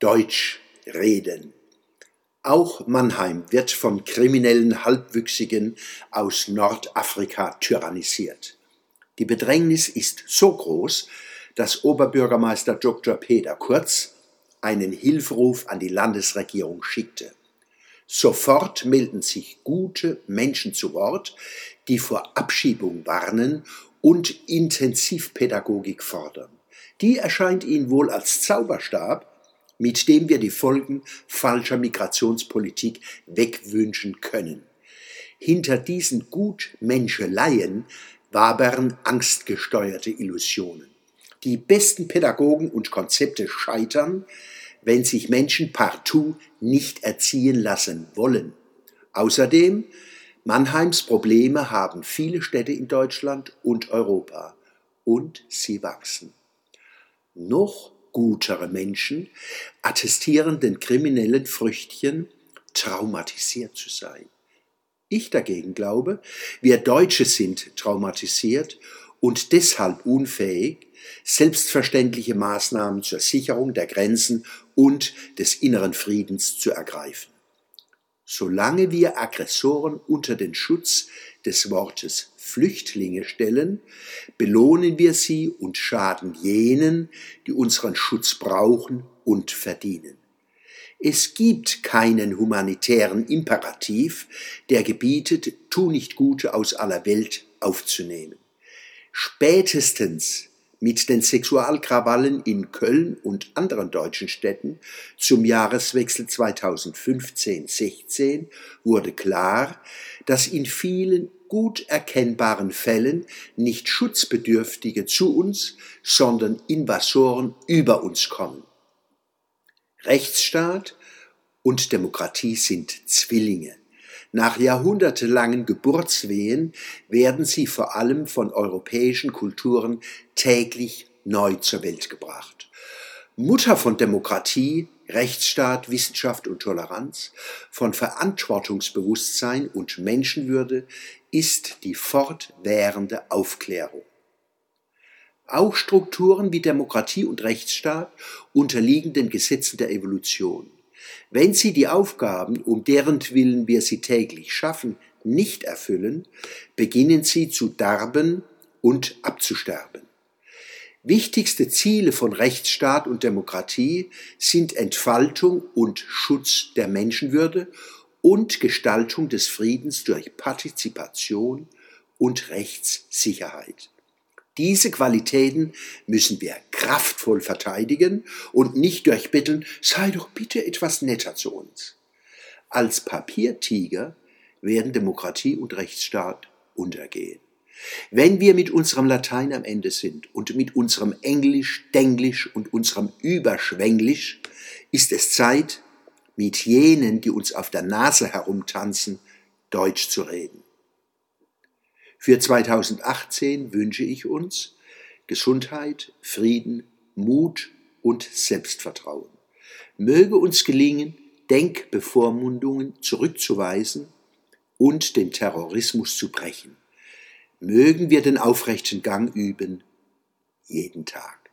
Deutsch reden. Auch Mannheim wird von kriminellen Halbwüchsigen aus Nordafrika tyrannisiert. Die Bedrängnis ist so groß, dass Oberbürgermeister Dr. Peter Kurz einen Hilferuf an die Landesregierung schickte. Sofort melden sich gute Menschen zu Wort, die vor Abschiebung warnen und Intensivpädagogik fordern. Die erscheint Ihnen wohl als Zauberstab, mit dem wir die Folgen falscher Migrationspolitik wegwünschen können. Hinter diesen Gutmenscheleien wabern angstgesteuerte Illusionen. Die besten Pädagogen und Konzepte scheitern, wenn sich Menschen partout nicht erziehen lassen wollen. Außerdem, Mannheims Probleme haben viele Städte in Deutschland und Europa und sie wachsen. Noch gutere Menschen attestieren den kriminellen Früchtchen, traumatisiert zu sein. Ich dagegen glaube, wir Deutsche sind traumatisiert und deshalb unfähig, selbstverständliche Maßnahmen zur Sicherung der Grenzen und des inneren Friedens zu ergreifen. Solange wir Aggressoren unter den Schutz des Wortes Flüchtlinge stellen, belohnen wir sie und schaden jenen, die unseren Schutz brauchen und verdienen. Es gibt keinen humanitären Imperativ, der gebietet, tu nicht Gute aus aller Welt aufzunehmen. Spätestens mit den Sexualkrawallen in Köln und anderen deutschen Städten zum Jahreswechsel 2015-16 wurde klar, dass in vielen gut erkennbaren Fällen nicht Schutzbedürftige zu uns, sondern Invasoren über uns kommen. Rechtsstaat und Demokratie sind Zwillinge. Nach jahrhundertelangen Geburtswehen werden sie vor allem von europäischen Kulturen täglich neu zur Welt gebracht. Mutter von Demokratie, Rechtsstaat, Wissenschaft und Toleranz, von Verantwortungsbewusstsein und Menschenwürde ist die fortwährende Aufklärung. Auch Strukturen wie Demokratie und Rechtsstaat unterliegen den Gesetzen der Evolution. Wenn sie die Aufgaben, um deren Willen wir sie täglich schaffen, nicht erfüllen, beginnen sie zu darben und abzusterben. Wichtigste Ziele von Rechtsstaat und Demokratie sind Entfaltung und Schutz der Menschenwürde und Gestaltung des Friedens durch Partizipation und Rechtssicherheit. Diese Qualitäten müssen wir kraftvoll verteidigen und nicht durchbetteln, sei doch bitte etwas netter zu uns. Als Papiertiger werden Demokratie und Rechtsstaat untergehen. Wenn wir mit unserem Latein am Ende sind und mit unserem Englisch, Denglisch und unserem Überschwänglisch, ist es Zeit, mit jenen, die uns auf der Nase herumtanzen, Deutsch zu reden. Für 2018 wünsche ich uns Gesundheit, Frieden, Mut und Selbstvertrauen. Möge uns gelingen, Denkbevormundungen zurückzuweisen und den Terrorismus zu brechen. Mögen wir den aufrechten Gang üben, jeden Tag.